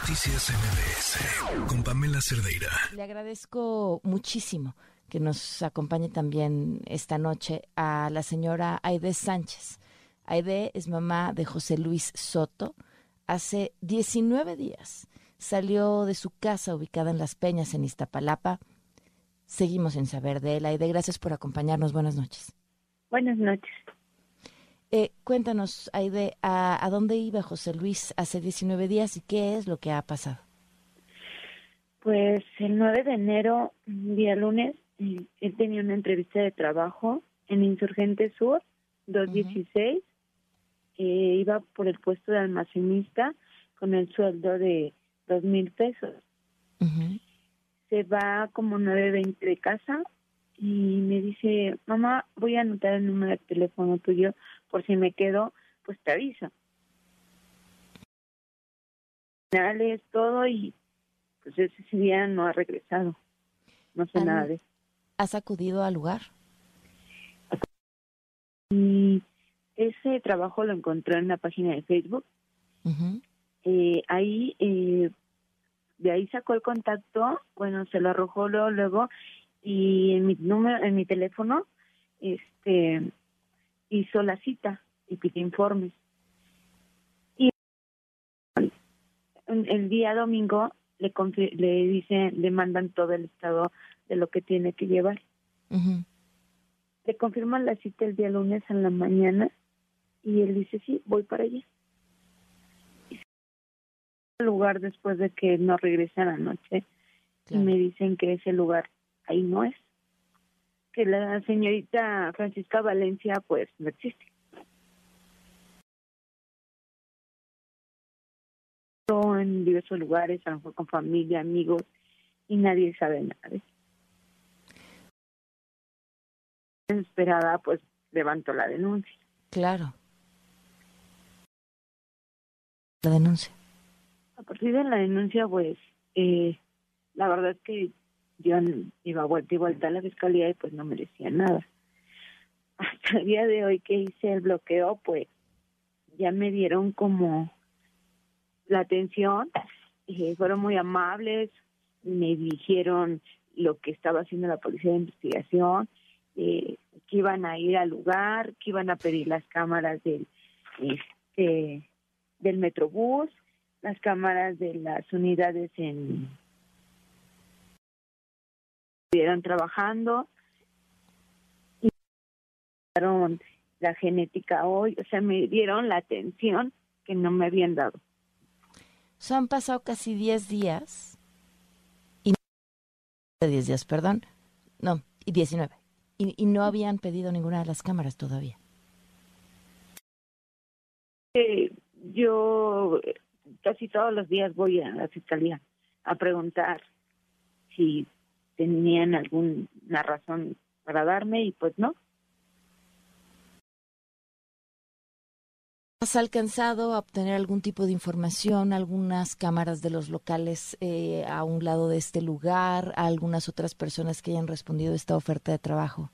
Noticias MBS con Pamela Cerdeira. Le agradezco muchísimo que nos acompañe también esta noche a la señora Aide Sánchez. Aide es mamá de José Luis Soto. Hace 19 días salió de su casa ubicada en Las Peñas, en Iztapalapa. Seguimos sin saber de él. Aide, gracias por acompañarnos. Buenas noches. Buenas noches. Eh, cuéntanos, Aide, a, ¿a dónde iba José Luis hace 19 días y qué es lo que ha pasado? Pues el 9 de enero, día lunes, eh, él tenía una entrevista de trabajo en Insurgente Sur, 216. eh, iba por el puesto de almacenista con el sueldo de dos mil pesos. Se va como 9.20 de casa y me dice, mamá, voy a anotar el número de teléfono tuyo por si me quedo, pues te aviso. Finales, todo y pues ese día no ha regresado. No sé nada de eso. ¿Has acudido al lugar? Y ese trabajo lo encontré en la página de Facebook. Eh, ahí, eh, de ahí sacó el contacto, bueno, se lo arrojó luego, luego y en mi número, en mi teléfono, este, hizo la cita y pidió informes. Y el día domingo le le dicen, le mandan todo el estado de lo que tiene que llevar. Ujú. Le confirman la cita el día lunes en la mañana y él dice, sí, voy para allá. Y se al lugar después de que no regresa la noche Claro. y me dicen que ese lugar ahí no es. Que la señorita Francisca Valencia pues no existe. En diversos lugares, a lo mejor con familia, amigos, y nadie sabe nada de eso. Desesperada, pues levantó la denuncia. Claro. La denuncia. A partir de la denuncia, pues, eh, la verdad es que yo iba vuelta y vuelta a la fiscalía y pues no me decía nada. Hasta el día de hoy que hice el bloqueo, pues, ya me dieron como la atención, fueron muy amables, me dijeron lo que estaba haciendo la policía de investigación, eh, que iban a ir al lugar, que iban a pedir las cámaras del, este, del Metrobús, las cámaras de las unidades en estuvieron trabajando y dieron la genética hoy, o sea, me dieron la atención que no me habían dado. O sea, han pasado casi 10 días. Y no- 10 días, perdón. No, y 19. Y, y no habían pedido ninguna de las cámaras todavía. Eh, yo casi todos los días voy a la fiscalía a preguntar si tenían alguna razón para darme y pues no. ¿Has alcanzado a obtener algún tipo de información, algunas cámaras de los locales eh, a un lado de este lugar, a algunas otras personas que hayan respondido a esta oferta de trabajo?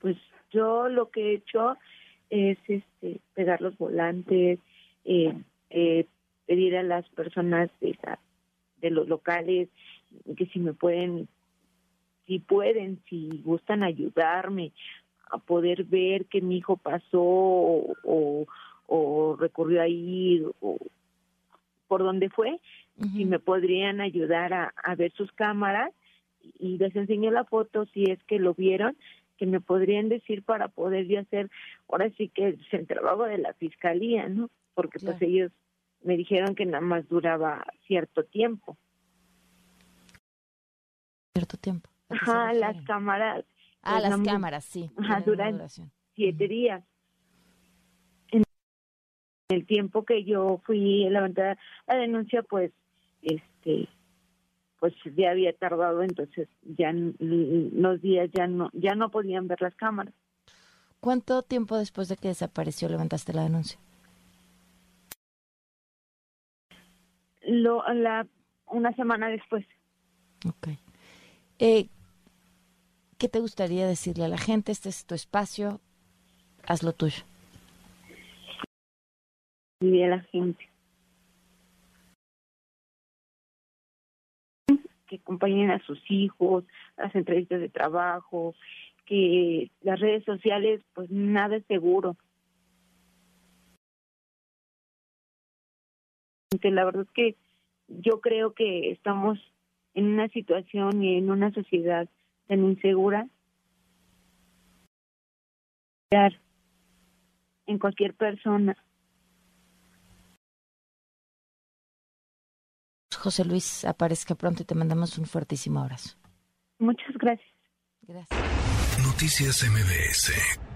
pues yo lo que he hecho es este pegar los volantes eh, eh, pedir a las personas de la- de los locales que si me pueden si pueden si gustan ayudarme a poder ver que mi hijo pasó o, o, o recurrió ahí o por donde fue si me podrían ayudar a, a ver sus cámaras y les enseñé la foto si es que lo vieron que me podrían decir para poder yo hacer ahora sí que es el trabajo de la fiscalía no porque Claro. pues ellos me dijeron que nada más duraba cierto tiempo Cierto tiempo. ¿A qué se ajá las cámaras Ah, pues, las cámaras, sí. Ajá, duran- siete días en el tiempo que yo fui a levantar la denuncia pues este pues ya había tardado entonces ya los días ya no ya no podían ver las cámaras ¿Cuánto tiempo después de que desapareció levantaste la denuncia? lo la una semana después Ok. Eh, ¿Qué te gustaría decirle a la gente? Este es tu espacio, haz lo tuyo. y a la gente que acompañen a sus hijos, a las entrevistas de trabajo, que las redes sociales, pues nada es seguro. La verdad es que yo creo que estamos en una situación y en una sociedad tan insegura en cualquier persona. José Luis, aparezca pronto y te mandamos un fuertísimo abrazo. Muchas gracias. Gracias. Noticias MBS.